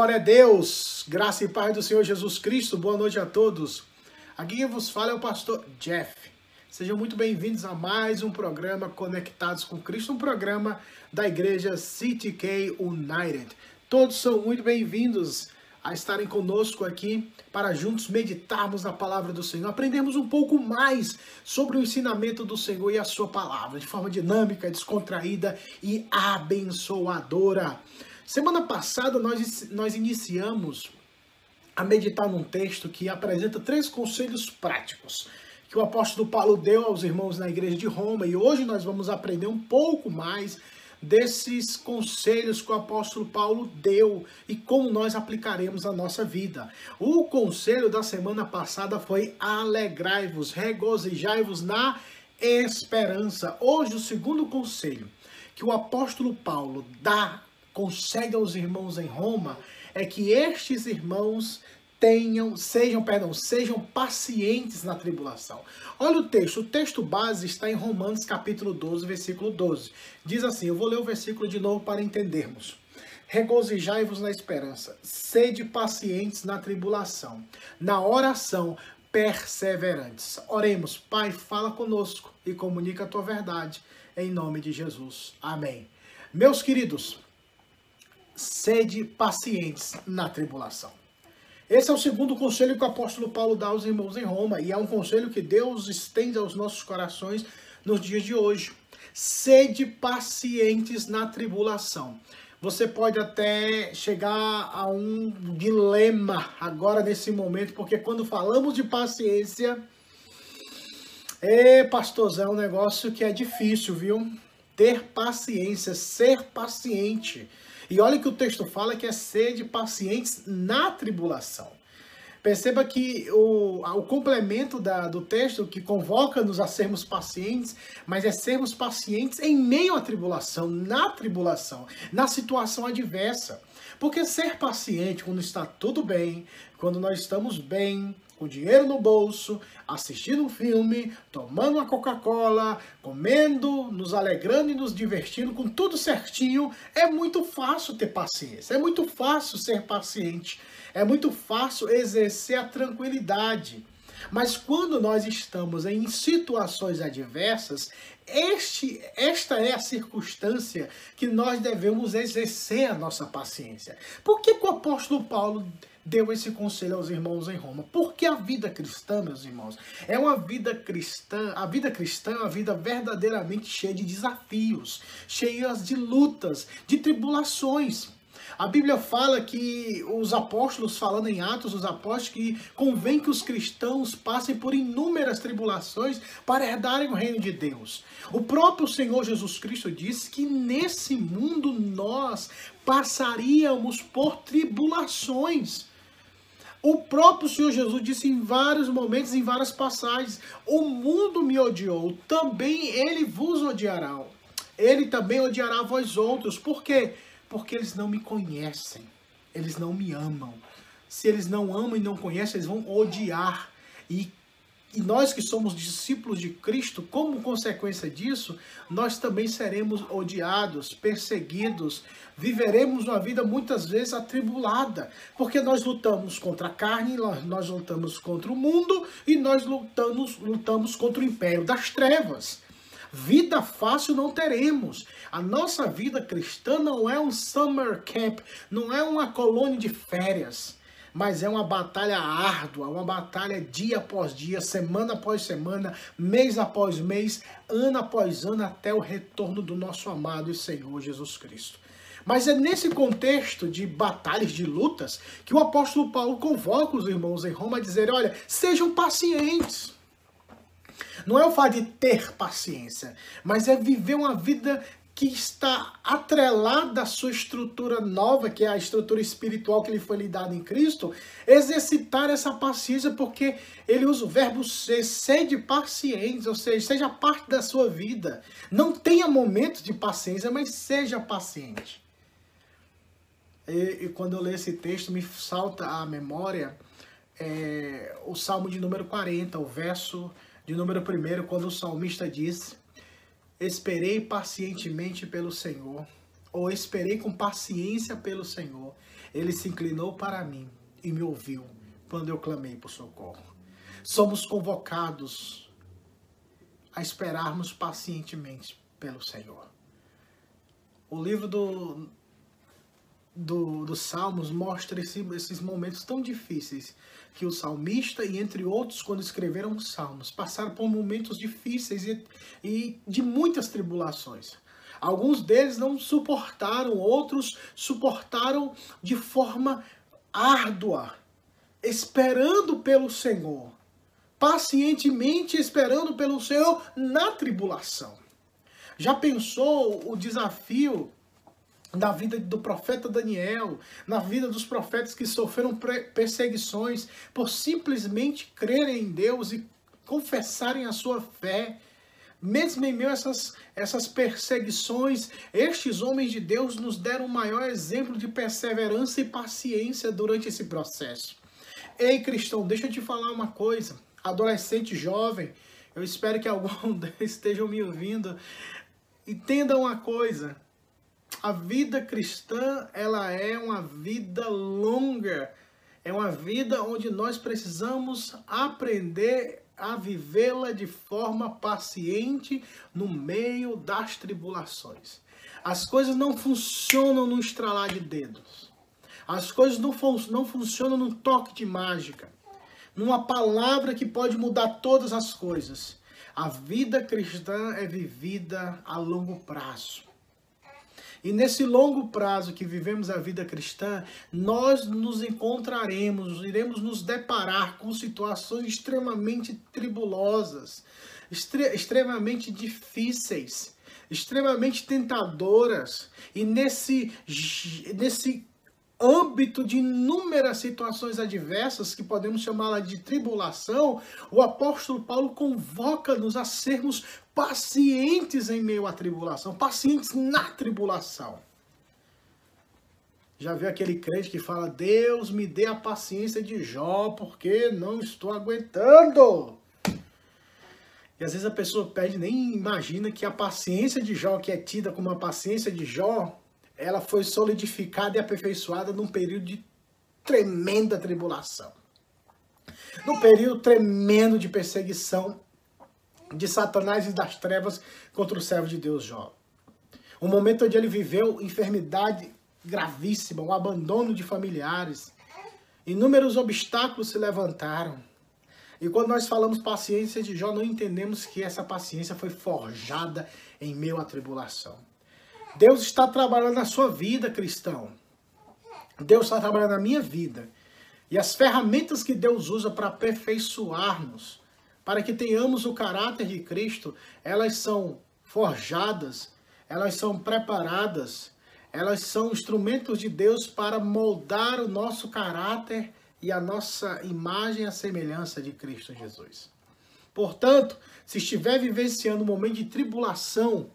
Glória a Deus, graça e paz do Senhor Jesus Cristo, boa noite a todos. Aqui quem vos fala é o pastor Jeff. Sejam muito bem-vindos a mais um programa Conectados com Cristo, um programa da igreja CTK United. Todos são muito bem-vindos a estarem conosco aqui para juntos meditarmos na palavra do Senhor, aprendermos um pouco mais sobre o ensinamento do Senhor e a sua palavra, de forma dinâmica, descontraída e abençoadora. Semana passada nós, nós iniciamos a meditar num texto que apresenta três conselhos práticos que o apóstolo Paulo deu aos irmãos na igreja de Roma e hoje nós vamos aprender um pouco mais desses conselhos que o apóstolo Paulo deu e como nós aplicaremos na nossa vida. O conselho da semana passada foi alegrai-vos, regozijai-vos na esperança. Hoje, o segundo conselho que o apóstolo Paulo dá, concede aos irmãos em Roma, é que estes irmãos tenham, sejam, perdão, sejam pacientes na tribulação. Olha o texto, o texto base está em Romanos capítulo 12, versículo 12. Diz assim, eu vou ler o versículo de novo para entendermos. Regozijai-vos na esperança, sede pacientes na tribulação, na oração perseverantes. Oremos, Pai, fala conosco e comunica a tua verdade, em nome de Jesus. Amém. Meus queridos, sede pacientes na tribulação. Esse é o segundo conselho que o apóstolo Paulo dá aos irmãos em Roma, e é um conselho que Deus estende aos nossos corações nos dias de hoje. Sede pacientes na tribulação. Você pode até chegar a um dilema agora nesse momento, porque quando falamos de paciência, é, pastorzão, é um negócio que é difícil, viu? Ter paciência, ser paciente. E olha que o texto fala que é ser de pacientes na tribulação. Perceba que o, o complemento da, do texto que convoca-nos a sermos pacientes, mas é sermos pacientes em meio à tribulação, na tribulação, na situação adversa. Porque ser paciente quando está tudo bem, quando nós estamos bem, com dinheiro no bolso, assistindo um filme, tomando uma Coca-Cola, comendo, nos alegrando e nos divertindo com tudo certinho, é muito fácil ter paciência, é muito fácil ser paciente, é muito fácil exercer a tranquilidade. Mas quando nós estamos em situações adversas, este, esta é a circunstância que nós devemos exercer a nossa paciência. Por que, que o apóstolo Paulo deu esse conselho aos irmãos em Roma. Porque a vida cristã, meus irmãos, é uma vida cristã, a vida cristã é uma vida verdadeiramente cheia de desafios, cheia de lutas, de tribulações. A Bíblia fala que os apóstolos, falando em Atos, os apóstolos, que convém que os cristãos passem por inúmeras tribulações para herdarem o reino de Deus. O próprio Senhor Jesus Cristo disse que nesse mundo nós passaríamos por tribulações. O próprio Senhor Jesus disse em vários momentos, em várias passagens: O mundo me odiou, também ele vos odiará. Ele também odiará vós outros. Por quê? Porque eles não me conhecem, eles não me amam. Se eles não amam e não conhecem, eles vão odiar. E e nós que somos discípulos de Cristo, como consequência disso, nós também seremos odiados, perseguidos, viveremos uma vida muitas vezes atribulada, porque nós lutamos contra a carne, nós lutamos contra o mundo e nós lutamos, lutamos contra o império das trevas. Vida fácil não teremos. A nossa vida cristã não é um summer camp, não é uma colônia de férias mas é uma batalha árdua, uma batalha dia após dia, semana após semana, mês após mês, ano após ano, até o retorno do nosso amado e Senhor Jesus Cristo. Mas é nesse contexto de batalhas, de lutas, que o apóstolo Paulo convoca os irmãos em Roma a dizer: olha, sejam pacientes. Não é o fato de ter paciência, mas é viver uma vida que está atrelada à sua estrutura nova, que é a estrutura espiritual que lhe foi lhe dada em Cristo, exercitar essa paciência, porque ele usa o verbo ser, sede pacientes, ou seja, seja parte da sua vida. Não tenha momentos de paciência, mas seja paciente. E, e quando eu leio esse texto, me salta à memória é, o Salmo de número 40, o verso de número 1, quando o salmista diz Esperei pacientemente pelo Senhor. ou esperei com paciência pelo Senhor. Ele se inclinou para mim e me ouviu quando eu clamei por socorro. Somos convocados a esperarmos pacientemente pelo Senhor. O livro do, do, dos Salmos mostra esse, esses momentos tão difíceis que o salmista e entre outros, quando escreveram os Salmos, passaram por momentos difíceis e, e de muitas tribulações. Alguns deles não suportaram, outros suportaram de forma árdua, esperando pelo Senhor, pacientemente esperando pelo Senhor na tribulação. Já pensou o desafio na vida do profeta Daniel, na vida dos profetas que sofreram perseguições por simplesmente crerem em Deus e confessarem a sua fé? Mesmo em meio a essas, essas perseguições, estes homens de Deus nos deram o maior exemplo de perseverança e paciência durante esse processo. Ei, cristão, deixa eu te falar uma coisa. Adolescente jovem, eu espero que algum estejam me ouvindo. Entenda uma coisa. A vida cristã, ela é uma vida longa. É uma vida onde nós precisamos aprender a vivê-la de forma paciente no meio das tribulações. As coisas não funcionam no estralar de dedos. As coisas não, fun não funcionam num toque de mágica, numa palavra que pode mudar todas as coisas. A vida cristã é vivida a longo prazo. E nesse longo prazo que vivemos a vida cristã, nós nos encontraremos, iremos nos deparar com situações extremamente tribulosas, extre extremamente difíceis, extremamente tentadoras. E nesse, nesse âmbito de inúmeras situações adversas, que podemos chamá-la de tribulação, o apóstolo Paulo convoca-nos a sermos pacientes em meio à tribulação, pacientes na tribulação. Já viu aquele crente que fala: Deus me dê a paciência de Jó, porque não estou aguentando. E às vezes a pessoa pede, nem imagina que a paciência de Jó, que é tida como a paciência de Jó, ela foi solidificada e aperfeiçoada num período de tremenda tribulação. Num período tremendo de perseguição de Satanás e das trevas contra o servo de Deus Jó. Um momento onde ele viveu enfermidade gravíssima, um abandono de familiares. Inúmeros obstáculos se levantaram. E quando nós falamos paciência de Jó, não entendemos que essa paciência foi forjada em meio à tribulação. Deus está trabalhando na sua vida, cristão. Deus está trabalhando na minha vida. E as ferramentas que Deus usa para aperfeiçoar-nos, para que tenhamos o caráter de Cristo, elas são forjadas, elas são preparadas, elas são instrumentos de Deus para moldar o nosso caráter e a nossa imagem à semelhança de Cristo Jesus. Portanto, se estiver vivenciando um momento de tribulação,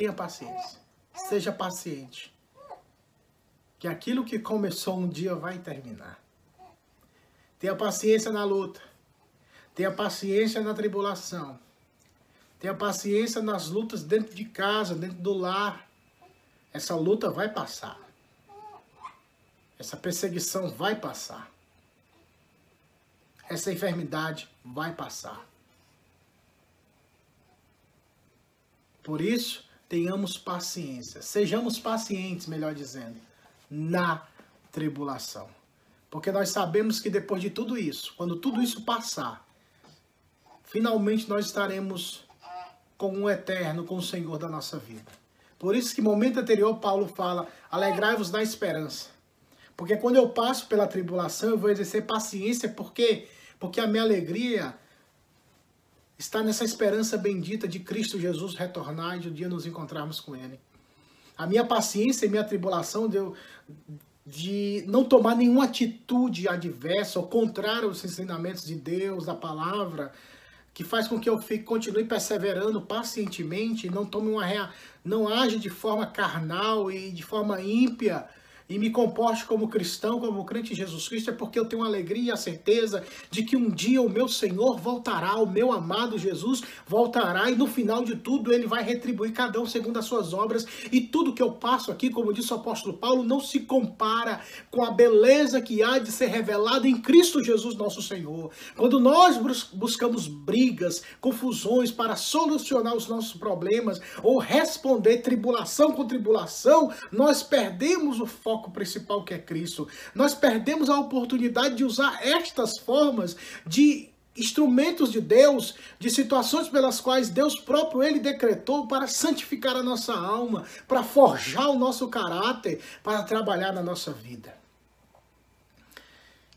Tenha paciência. Seja paciente. Que aquilo que começou um dia vai terminar. Tenha paciência na luta. Tenha paciência na tribulação. Tenha paciência nas lutas dentro de casa, dentro do lar. Essa luta vai passar. Essa perseguição vai passar. Essa enfermidade vai passar. Por isso, tenhamos paciência, sejamos pacientes, melhor dizendo, na tribulação. Porque nós sabemos que depois de tudo isso, quando tudo isso passar, finalmente nós estaremos com o eterno, com o Senhor da nossa vida. Por isso que no momento anterior Paulo fala: "Alegrai-vos na esperança". Porque quando eu passo pela tribulação, eu vou exercer paciência, porque porque a minha alegria está nessa esperança bendita de Cristo Jesus retornar e de um dia nos encontrarmos com Ele. A minha paciência e minha tribulação de, de não tomar nenhuma atitude adversa ou contrária aos ensinamentos de Deus, da palavra, que faz com que eu fique, continue perseverando pacientemente, não tome uma rea, não age de forma carnal e de forma ímpia e me comporte como cristão, como crente em Jesus Cristo, é porque eu tenho a alegria e a certeza de que um dia o meu Senhor voltará, o meu amado Jesus voltará e no final de tudo ele vai retribuir cada um segundo as suas obras e tudo que eu passo aqui, como disse o apóstolo Paulo, não se compara com a beleza que há de ser revelada em Cristo Jesus nosso Senhor. Quando nós buscamos brigas, confusões para solucionar os nossos problemas ou responder tribulação com tribulação, nós perdemos o foco foco principal que é Cristo. Nós perdemos a oportunidade de usar estas formas de instrumentos de Deus, de situações pelas quais Deus próprio ele decretou para santificar a nossa alma, para forjar o nosso caráter, para trabalhar na nossa vida.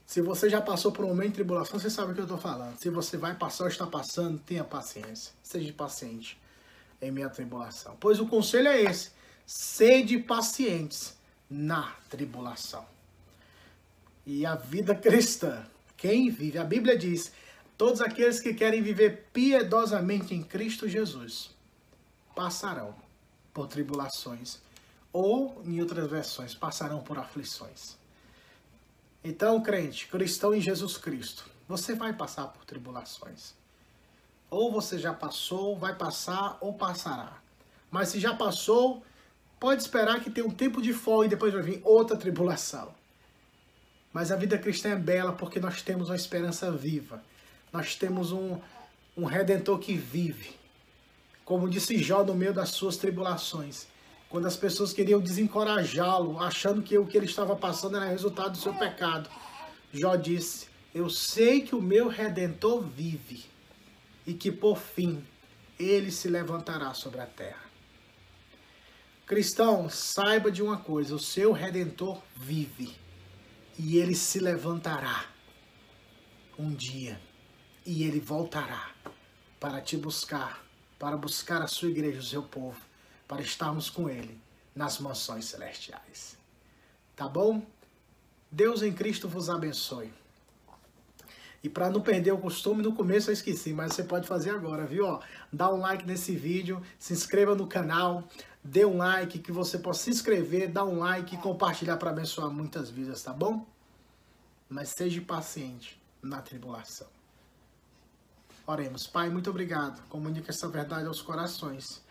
Se você já passou por um momento de tribulação, você sabe o que eu estou falando. Se você vai passar ou está passando, tenha paciência. Seja paciente em minha tribulação. Pois o conselho é esse: sede pacientes na tribulação. E a vida cristã, quem vive, a Bíblia diz, todos aqueles que querem viver piedosamente em Cristo Jesus passarão por tribulações, ou, em outras versões, passarão por aflições. Então, crente, cristão em Jesus Cristo, você vai passar por tribulações. Ou você já passou, vai passar ou passará. Mas se já passou, pode esperar que tenha um tempo de folga e depois vai vir outra tribulação. Mas a vida cristã é bela porque nós temos uma esperança viva. Nós temos um, um redentor que vive. Como disse Jó no meio das suas tribulações. Quando as pessoas queriam desencorajá-lo, achando que o que ele estava passando era resultado do seu pecado. Jó disse: Eu sei que o meu redentor vive e que por fim ele se levantará sobre a terra. Cristão, saiba de uma coisa: o seu redentor vive e ele se levantará um dia e ele voltará para te buscar, para buscar a sua igreja, o seu povo, para estarmos com ele nas mansões celestiais. Tá bom? Deus em Cristo vos abençoe. E para não perder o costume, no começo eu esqueci, mas você pode fazer agora, viu? Ó, dá um like nesse vídeo, se inscreva no canal, dê um like, que você possa se inscrever, dar um like e compartilhar para abençoar muitas vidas, tá bom? Mas seja paciente na tribulação. Oremos. Pai, muito obrigado. Comunica essa verdade aos corações.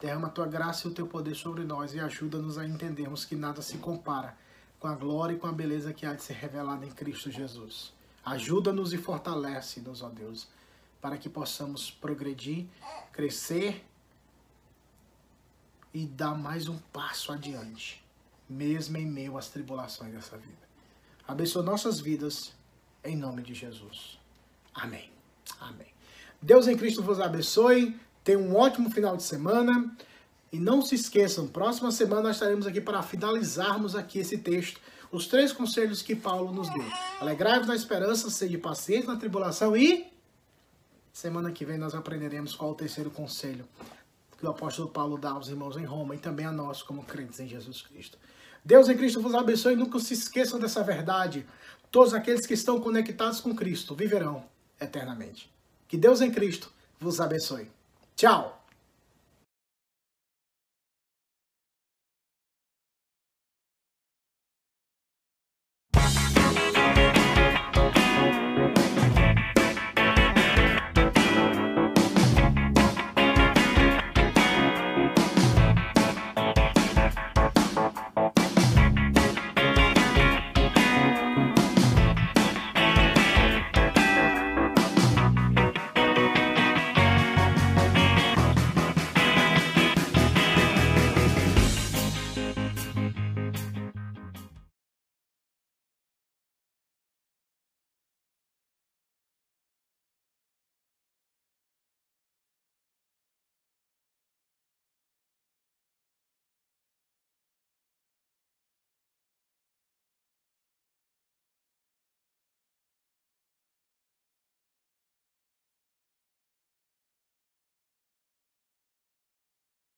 Derrama a tua graça e o teu poder sobre nós e ajuda-nos a entendermos que nada se compara com a glória e com a beleza que há de ser revelada em Cristo Jesus. Ajuda-nos e fortalece-nos, ó Deus, para que possamos progredir, crescer e dar mais um passo adiante, mesmo em meio às tribulações dessa vida. Abençoa nossas vidas, em nome de Jesus. Amém. Amém. Deus em Cristo vos abençoe. Tenha um ótimo final de semana. E não se esqueçam, próxima semana nós estaremos aqui para finalizarmos aqui esse texto. Os três conselhos que Paulo nos deu. Alegrai-vos na esperança, sede paciente na tribulação e... Semana que vem nós aprenderemos qual o terceiro conselho que o apóstolo Paulo dá aos irmãos em Roma e também a nós como crentes em Jesus Cristo. Deus em Cristo vos abençoe e nunca se esqueçam dessa verdade. Todos aqueles que estão conectados com Cristo viverão eternamente. Que Deus em Cristo vos abençoe. Tchau!